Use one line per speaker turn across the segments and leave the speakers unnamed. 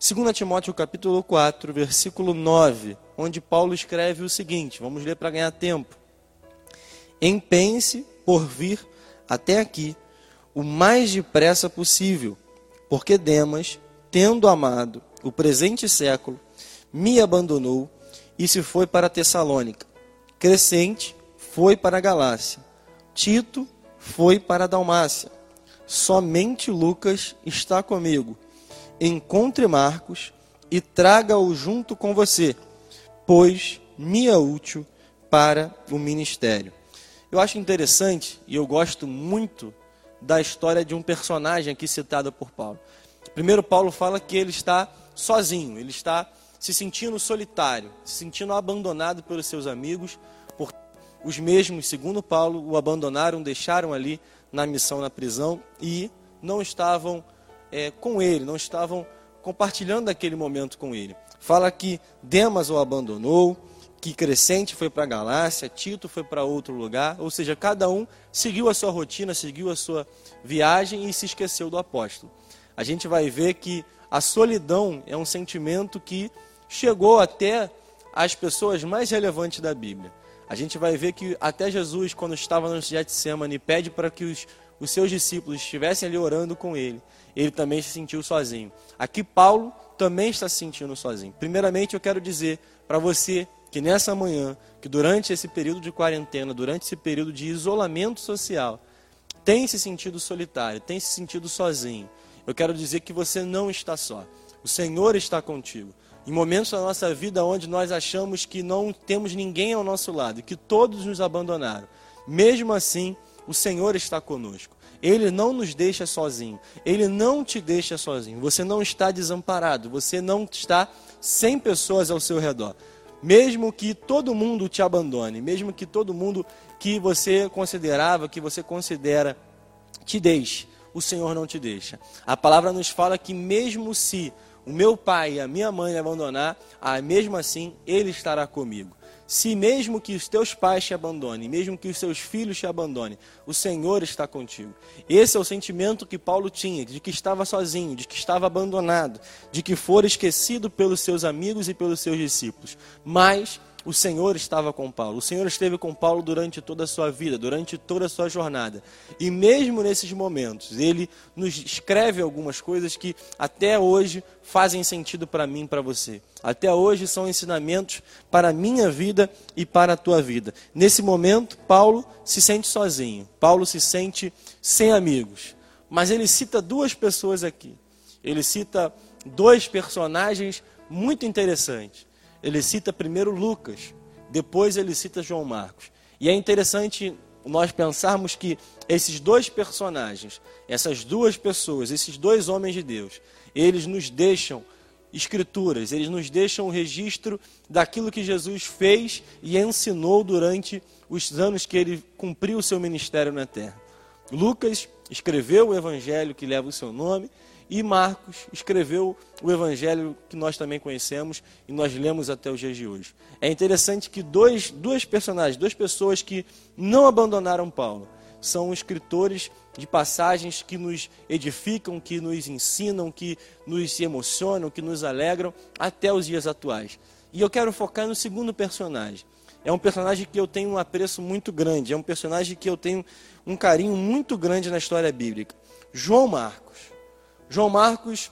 2 Timóteo capítulo 4, versículo 9, onde Paulo escreve o seguinte, vamos ler para ganhar tempo. Empenhe-se por vir até aqui o mais depressa possível, porque Demas, tendo amado o presente século, me abandonou e se foi para Tessalônica. Crescente foi para a Galácia. Tito foi para a Dalmácia. Somente Lucas está comigo. Encontre Marcos e traga-o junto com você, pois me é útil para o ministério. Eu acho interessante e eu gosto muito da história de um personagem aqui citado por Paulo. Primeiro, Paulo fala que ele está sozinho, ele está se sentindo solitário, se sentindo abandonado pelos seus amigos, por os mesmos, segundo Paulo, o abandonaram, deixaram ali na missão na prisão e não estavam é, com ele, não estavam compartilhando aquele momento com ele. Fala que Demas o abandonou, que Crescente foi para a Galácia, Tito foi para outro lugar, ou seja, cada um seguiu a sua rotina, seguiu a sua viagem e se esqueceu do apóstolo. A gente vai ver que a solidão é um sentimento que chegou até as pessoas mais relevantes da Bíblia. A gente vai ver que até Jesus, quando estava no Getsemane, pede para que os, os seus discípulos estivessem ali orando com ele. Ele também se sentiu sozinho. Aqui Paulo também está se sentindo sozinho. Primeiramente, eu quero dizer para você que nessa manhã, que durante esse período de quarentena, durante esse período de isolamento social, tem se sentido solitário, tem se sentido sozinho. Eu quero dizer que você não está só. O Senhor está contigo. Em momentos da nossa vida onde nós achamos que não temos ninguém ao nosso lado, que todos nos abandonaram, mesmo assim, o Senhor está conosco. Ele não nos deixa sozinho. Ele não te deixa sozinho. Você não está desamparado. Você não está sem pessoas ao seu redor mesmo que todo mundo te abandone, mesmo que todo mundo que você considerava, que você considera, te deixe, o Senhor não te deixa. A palavra nos fala que mesmo se o meu pai e a minha mãe me abandonar, ah, mesmo assim Ele estará comigo. Se mesmo que os teus pais te abandonem, mesmo que os seus filhos te abandonem, o Senhor está contigo. Esse é o sentimento que Paulo tinha, de que estava sozinho, de que estava abandonado, de que fora esquecido pelos seus amigos e pelos seus discípulos. Mas o Senhor estava com Paulo. O Senhor esteve com Paulo durante toda a sua vida, durante toda a sua jornada. E mesmo nesses momentos, ele nos escreve algumas coisas que até hoje fazem sentido para mim e para você. Até hoje são ensinamentos para a minha vida e para a tua vida. Nesse momento, Paulo se sente sozinho. Paulo se sente sem amigos. Mas ele cita duas pessoas aqui. Ele cita dois personagens muito interessantes ele cita primeiro Lucas, depois ele cita João Marcos. E é interessante nós pensarmos que esses dois personagens, essas duas pessoas, esses dois homens de Deus, eles nos deixam escrituras, eles nos deixam o registro daquilo que Jesus fez e ensinou durante os anos que ele cumpriu o seu ministério na terra. Lucas escreveu o evangelho que leva o seu nome e Marcos escreveu o evangelho que nós também conhecemos e nós lemos até os dias de hoje. É interessante que dois, duas personagens, duas pessoas que não abandonaram Paulo, são escritores de passagens que nos edificam, que nos ensinam, que nos emocionam, que nos alegram até os dias atuais. E eu quero focar no segundo personagem. É um personagem que eu tenho um apreço muito grande, é um personagem que eu tenho um carinho muito grande na história bíblica. João Marcos. João Marcos,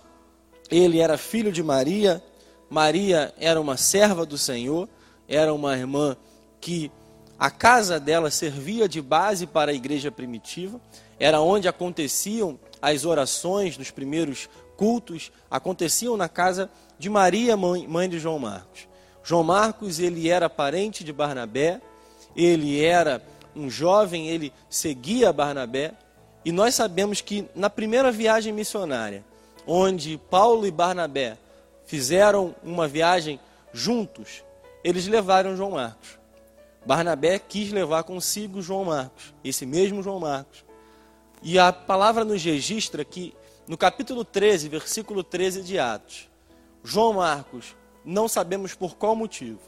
ele era filho de Maria, Maria era uma serva do Senhor, era uma irmã que a casa dela servia de base para a igreja primitiva, era onde aconteciam as orações dos primeiros cultos, aconteciam na casa de Maria, mãe, mãe de João Marcos. João Marcos, ele era parente de Barnabé, ele era um jovem, ele seguia Barnabé, e nós sabemos que na primeira viagem missionária, onde Paulo e Barnabé fizeram uma viagem juntos, eles levaram João Marcos. Barnabé quis levar consigo João Marcos, esse mesmo João Marcos. E a palavra nos registra que no capítulo 13, versículo 13 de Atos, João Marcos, não sabemos por qual motivo,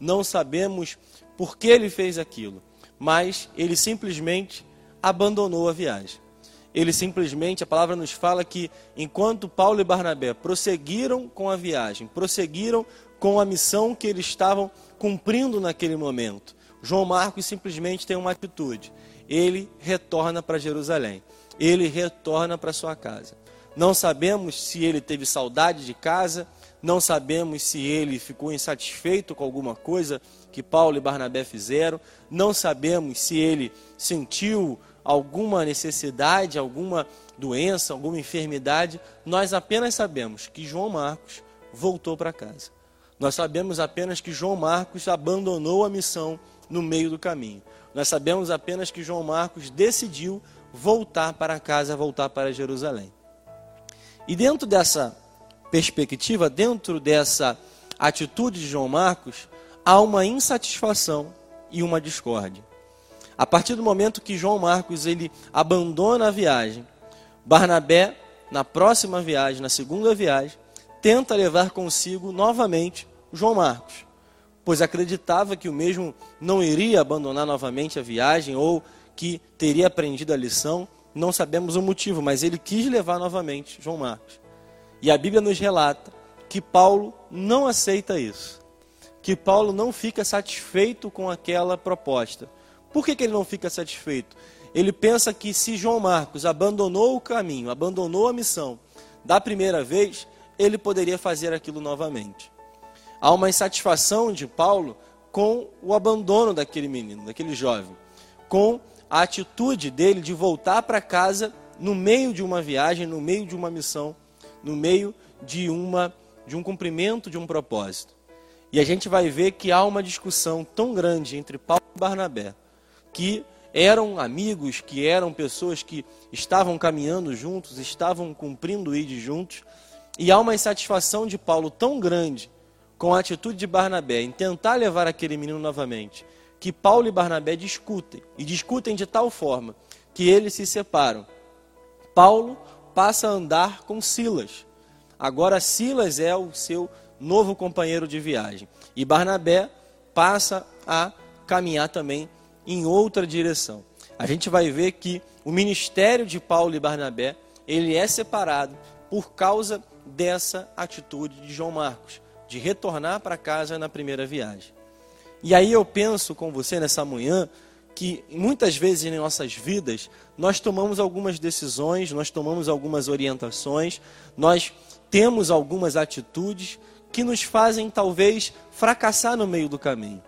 não sabemos por que ele fez aquilo, mas ele simplesmente abandonou a viagem. Ele simplesmente, a palavra nos fala que enquanto Paulo e Barnabé prosseguiram com a viagem, prosseguiram com a missão que eles estavam cumprindo naquele momento, João Marcos simplesmente tem uma atitude. Ele retorna para Jerusalém. Ele retorna para sua casa. Não sabemos se ele teve saudade de casa, não sabemos se ele ficou insatisfeito com alguma coisa que Paulo e Barnabé fizeram, não sabemos se ele sentiu alguma necessidade, alguma doença, alguma enfermidade, nós apenas sabemos que João Marcos voltou para casa. Nós sabemos apenas que João Marcos abandonou a missão no meio do caminho. Nós sabemos apenas que João Marcos decidiu voltar para casa, voltar para Jerusalém. E dentro dessa perspectiva, dentro dessa atitude de João Marcos, há uma insatisfação e uma discórdia. A partir do momento que João Marcos ele abandona a viagem, Barnabé, na próxima viagem, na segunda viagem, tenta levar consigo novamente João Marcos, pois acreditava que o mesmo não iria abandonar novamente a viagem ou que teria aprendido a lição. Não sabemos o motivo, mas ele quis levar novamente João Marcos. E a Bíblia nos relata que Paulo não aceita isso, que Paulo não fica satisfeito com aquela proposta por que, que ele não fica satisfeito? Ele pensa que se João Marcos abandonou o caminho, abandonou a missão da primeira vez, ele poderia fazer aquilo novamente. Há uma insatisfação de Paulo com o abandono daquele menino, daquele jovem, com a atitude dele de voltar para casa no meio de uma viagem, no meio de uma missão, no meio de uma de um cumprimento de um propósito. E a gente vai ver que há uma discussão tão grande entre Paulo e Barnabé que eram amigos, que eram pessoas que estavam caminhando juntos, estavam cumprindo o ID juntos, e há uma insatisfação de Paulo tão grande com a atitude de Barnabé em tentar levar aquele menino novamente, que Paulo e Barnabé discutem, e discutem de tal forma que eles se separam. Paulo passa a andar com Silas. Agora Silas é o seu novo companheiro de viagem. E Barnabé passa a caminhar também em outra direção. A gente vai ver que o ministério de Paulo e Barnabé, ele é separado por causa dessa atitude de João Marcos, de retornar para casa na primeira viagem. E aí eu penso com você nessa manhã que muitas vezes em nossas vidas nós tomamos algumas decisões, nós tomamos algumas orientações, nós temos algumas atitudes que nos fazem talvez fracassar no meio do caminho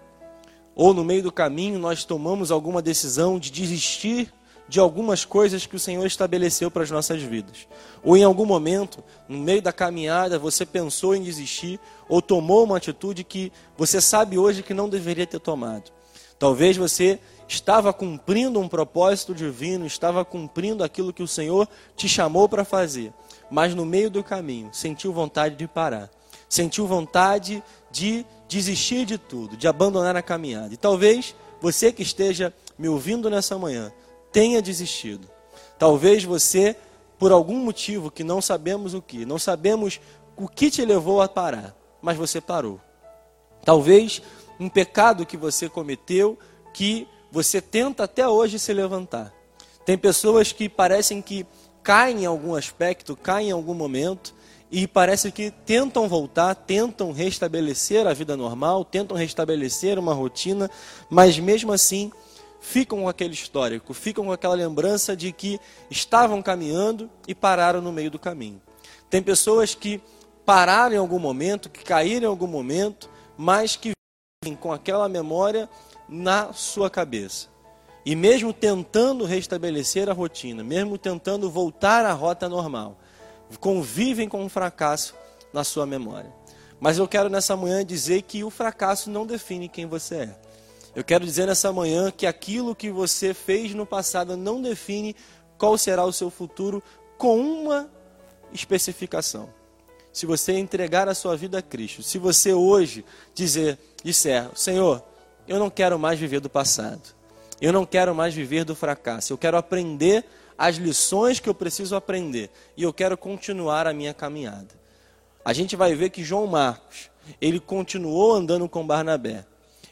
ou no meio do caminho nós tomamos alguma decisão de desistir de algumas coisas que o Senhor estabeleceu para as nossas vidas. Ou em algum momento, no meio da caminhada, você pensou em desistir ou tomou uma atitude que você sabe hoje que não deveria ter tomado. Talvez você estava cumprindo um propósito divino, estava cumprindo aquilo que o Senhor te chamou para fazer, mas no meio do caminho sentiu vontade de parar, sentiu vontade de desistir de tudo, de abandonar a caminhada. E talvez você que esteja me ouvindo nessa manhã tenha desistido. Talvez você, por algum motivo que não sabemos o que, não sabemos o que te levou a parar, mas você parou. Talvez um pecado que você cometeu que você tenta até hoje se levantar. Tem pessoas que parecem que caem em algum aspecto, caem em algum momento, e parece que tentam voltar, tentam restabelecer a vida normal, tentam restabelecer uma rotina, mas mesmo assim ficam com aquele histórico, ficam com aquela lembrança de que estavam caminhando e pararam no meio do caminho. Tem pessoas que pararam em algum momento, que caíram em algum momento, mas que vivem com aquela memória na sua cabeça. E mesmo tentando restabelecer a rotina, mesmo tentando voltar à rota normal, convivem com o fracasso na sua memória. Mas eu quero nessa manhã dizer que o fracasso não define quem você é. Eu quero dizer nessa manhã que aquilo que você fez no passado não define qual será o seu futuro com uma especificação. Se você entregar a sua vida a Cristo, se você hoje dizer, disser, Senhor, eu não quero mais viver do passado. Eu não quero mais viver do fracasso. Eu quero aprender as lições que eu preciso aprender e eu quero continuar a minha caminhada. A gente vai ver que João Marcos, ele continuou andando com Barnabé.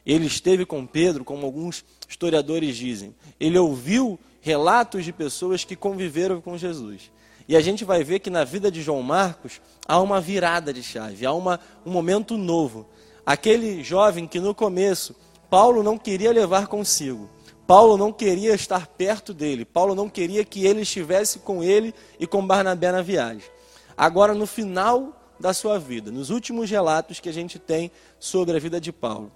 Ele esteve com Pedro, como alguns historiadores dizem. Ele ouviu relatos de pessoas que conviveram com Jesus. E a gente vai ver que na vida de João Marcos há uma virada de chave, há uma, um momento novo. Aquele jovem que no começo Paulo não queria levar consigo, Paulo não queria estar perto dele, Paulo não queria que ele estivesse com ele e com Barnabé na viagem. Agora, no final da sua vida, nos últimos relatos que a gente tem sobre a vida de Paulo,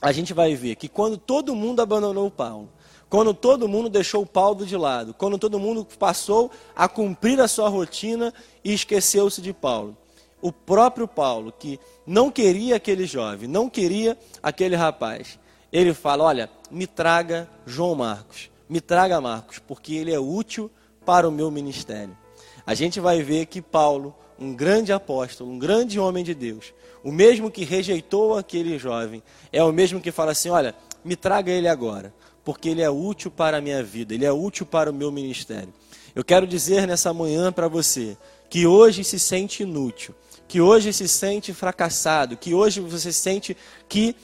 a gente vai ver que quando todo mundo abandonou Paulo, quando todo mundo deixou Paulo de lado, quando todo mundo passou a cumprir a sua rotina e esqueceu-se de Paulo, o próprio Paulo, que não queria aquele jovem, não queria aquele rapaz, ele fala: Olha, me traga João Marcos, me traga Marcos, porque ele é útil para o meu ministério. A gente vai ver que Paulo, um grande apóstolo, um grande homem de Deus, o mesmo que rejeitou aquele jovem, é o mesmo que fala assim: Olha, me traga ele agora, porque ele é útil para a minha vida, ele é útil para o meu ministério. Eu quero dizer nessa manhã para você que hoje se sente inútil, que hoje se sente fracassado, que hoje você sente que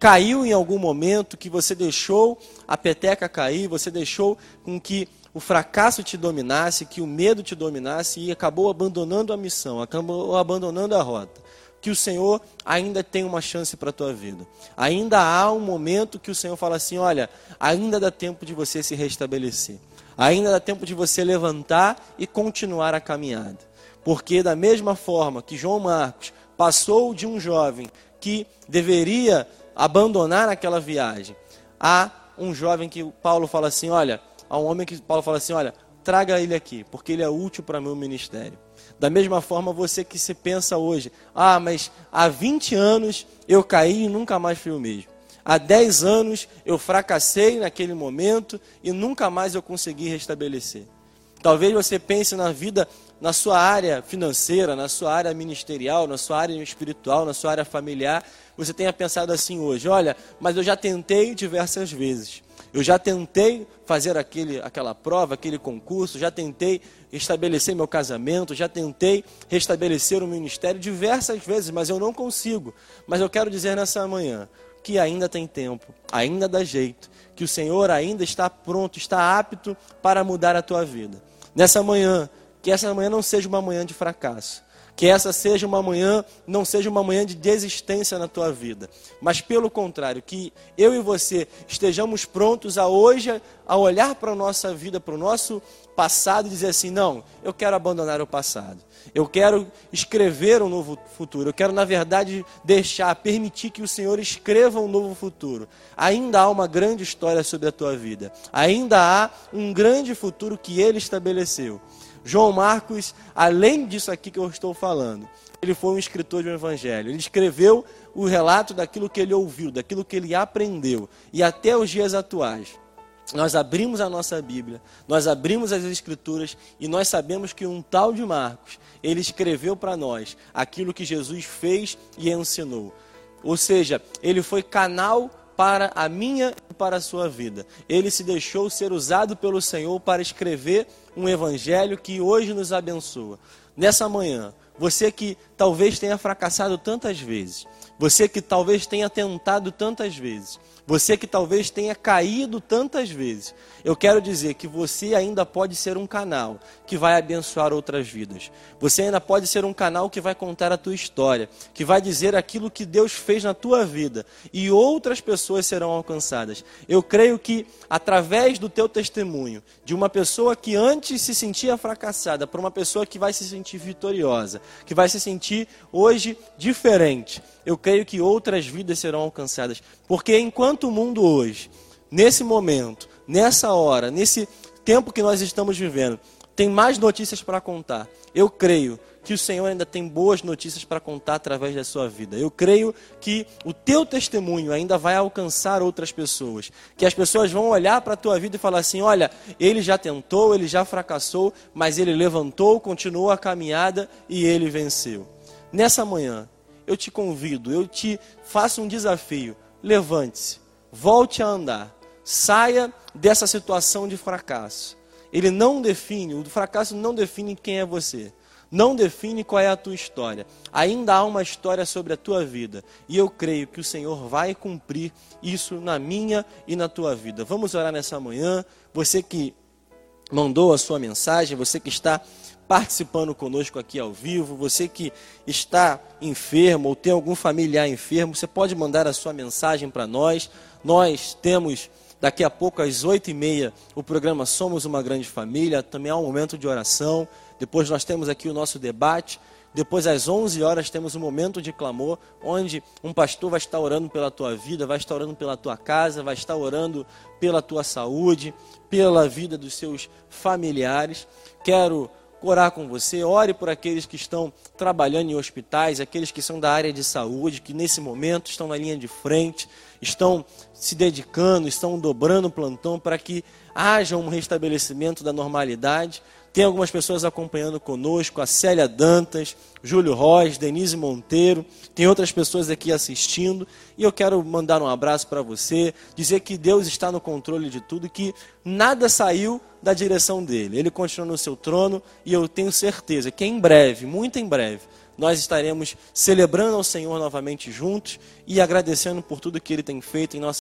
caiu em algum momento, que você deixou a peteca cair, você deixou com que o fracasso te dominasse, que o medo te dominasse e acabou abandonando a missão, acabou abandonando a rota. Que o Senhor ainda tem uma chance para a tua vida. Ainda há um momento que o Senhor fala assim: olha, ainda dá tempo de você se restabelecer. Ainda dá tempo de você levantar e continuar a caminhada. Porque, da mesma forma que João Marcos passou de um jovem que deveria abandonar aquela viagem. Há um jovem que Paulo fala assim: olha, há um homem que Paulo fala assim: olha, traga ele aqui, porque ele é útil para meu ministério. Da mesma forma, você que se pensa hoje: ah, mas há 20 anos eu caí e nunca mais fui o mesmo. Há 10 anos eu fracassei naquele momento e nunca mais eu consegui restabelecer. Talvez você pense na vida, na sua área financeira, na sua área ministerial, na sua área espiritual, na sua área familiar, você tenha pensado assim hoje: olha, mas eu já tentei diversas vezes. Eu já tentei fazer aquele, aquela prova, aquele concurso, já tentei estabelecer meu casamento, já tentei restabelecer o ministério diversas vezes, mas eu não consigo. Mas eu quero dizer nessa manhã que ainda tem tempo, ainda dá jeito, que o Senhor ainda está pronto, está apto para mudar a tua vida. Nessa manhã, que essa manhã não seja uma manhã de fracasso, que essa seja uma manhã, não seja uma manhã de desistência na tua vida, mas pelo contrário, que eu e você estejamos prontos a hoje a olhar para a nossa vida, para o nosso passado e dizer assim: não, eu quero abandonar o passado. Eu quero escrever um novo futuro. Eu quero, na verdade, deixar, permitir que o Senhor escreva um novo futuro. Ainda há uma grande história sobre a tua vida. Ainda há um grande futuro que Ele estabeleceu. João Marcos, além disso aqui que eu estou falando, ele foi um escritor de um evangelho. Ele escreveu o relato daquilo que ele ouviu, daquilo que ele aprendeu. E até os dias atuais, nós abrimos a nossa Bíblia, nós abrimos as Escrituras e nós sabemos que um tal de Marcos, ele escreveu para nós aquilo que Jesus fez e ensinou. Ou seja, ele foi canal para a minha e para a sua vida. Ele se deixou ser usado pelo Senhor para escrever um evangelho que hoje nos abençoa. Nessa manhã, você que talvez tenha fracassado tantas vezes, você que talvez tenha tentado tantas vezes, você que talvez tenha caído tantas vezes, eu quero dizer que você ainda pode ser um canal que vai abençoar outras vidas. Você ainda pode ser um canal que vai contar a tua história, que vai dizer aquilo que Deus fez na tua vida e outras pessoas serão alcançadas. Eu creio que através do teu testemunho, de uma pessoa que antes se sentia fracassada, para uma pessoa que vai se sentir vitoriosa, que vai se sentir hoje diferente, eu creio que outras vidas serão alcançadas. Porque enquanto o mundo hoje, nesse momento, nessa hora, nesse tempo que nós estamos vivendo, tem mais notícias para contar, eu creio que o Senhor ainda tem boas notícias para contar através da sua vida. Eu creio que o teu testemunho ainda vai alcançar outras pessoas. Que as pessoas vão olhar para a tua vida e falar assim: olha, ele já tentou, ele já fracassou, mas ele levantou, continuou a caminhada e ele venceu. Nessa manhã, eu te convido, eu te faço um desafio. Levante-se, volte a andar, saia dessa situação de fracasso. Ele não define, o fracasso não define quem é você. Não define qual é a tua história. Ainda há uma história sobre a tua vida. E eu creio que o Senhor vai cumprir isso na minha e na tua vida. Vamos orar nessa manhã. Você que mandou a sua mensagem, você que está participando conosco aqui ao vivo, você que está enfermo ou tem algum familiar enfermo, você pode mandar a sua mensagem para nós. Nós temos daqui a pouco às oito e meia o programa Somos uma Grande Família, também há um momento de oração. Depois nós temos aqui o nosso debate. Depois, às 11 horas, temos um momento de clamor, onde um pastor vai estar orando pela tua vida, vai estar orando pela tua casa, vai estar orando pela tua saúde, pela vida dos seus familiares. Quero orar com você, ore por aqueles que estão trabalhando em hospitais, aqueles que são da área de saúde, que nesse momento estão na linha de frente, estão se dedicando, estão dobrando o plantão para que haja um restabelecimento da normalidade. Tem algumas pessoas acompanhando conosco, a Célia Dantas, Júlio Ross, Denise Monteiro, tem outras pessoas aqui assistindo, e eu quero mandar um abraço para você, dizer que Deus está no controle de tudo, que nada saiu da direção dele. Ele continua no seu trono e eu tenho certeza que em breve, muito em breve, nós estaremos celebrando ao Senhor novamente juntos e agradecendo por tudo que ele tem feito em nossa